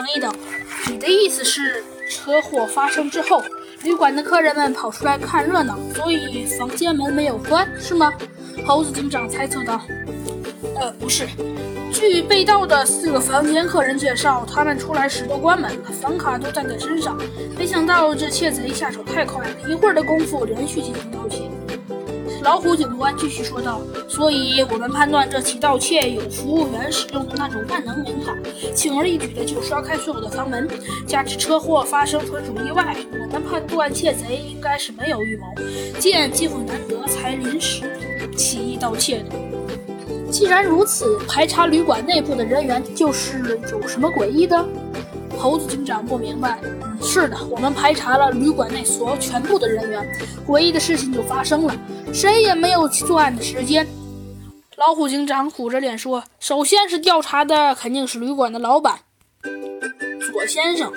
等一等，你的意思是车祸发生之后，旅馆的客人们跑出来看热闹，所以房间门没有关，是吗？猴子警长猜测道。呃，不是。据被盗的四个房间客人介绍，他们出来时都关门了，房卡都带在身上。没想到这窃贼下手太快了，一会儿的功夫连续进行盗窃。老虎警官继续说道：“所以我们判断这起盗窃有服务员使用的那种万能门卡，轻而易举的就刷开所有的房门。加之车祸发生纯属意外，我们判断窃贼应该是没有预谋，见机会难得才临时起意盗窃的。既然如此，排查旅馆内部的人员就是有什么诡异的？”猴子警长不明白。是的，我们排查了旅馆内所有全部的人员，诡异的事情就发生了，谁也没有作案的时间。老虎警长苦着脸说：“首先是调查的肯定是旅馆的老板左先生，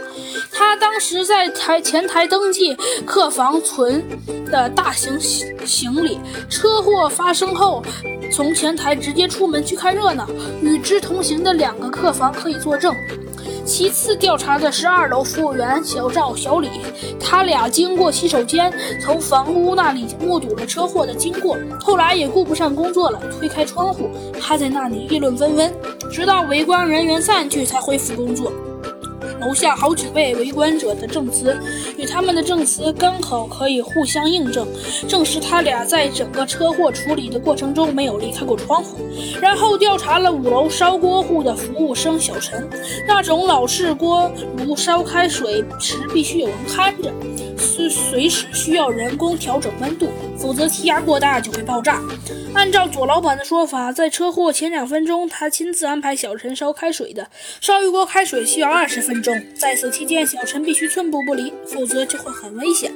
他当时在台前台登记客房存的大型行行李，车祸发生后从前台直接出门去看热闹，与之同行的两个客房可以作证。”其次调查的是二楼服务员小赵、小李，他俩经过洗手间，从房屋那里目睹了车祸的经过，后来也顾不上工作了，推开窗户，趴在那里议论纷纷，直到围观人员散去，才恢复工作。楼下好几位围观者的证词与他们的证词刚好可以互相印证，证实他俩在整个车祸处理的过程中没有离开过窗户。然后调查了五楼烧锅户的服务生小陈，那种老式锅炉烧开水时必须有人看着，随随时需要人工调整温度，否则气压过大就会爆炸。按照左老板的说法，在车祸前两分钟，他亲自安排小陈烧开水的，烧一锅开水需要二十分钟。在此期间，小陈必须寸步不离，否则就会很危险。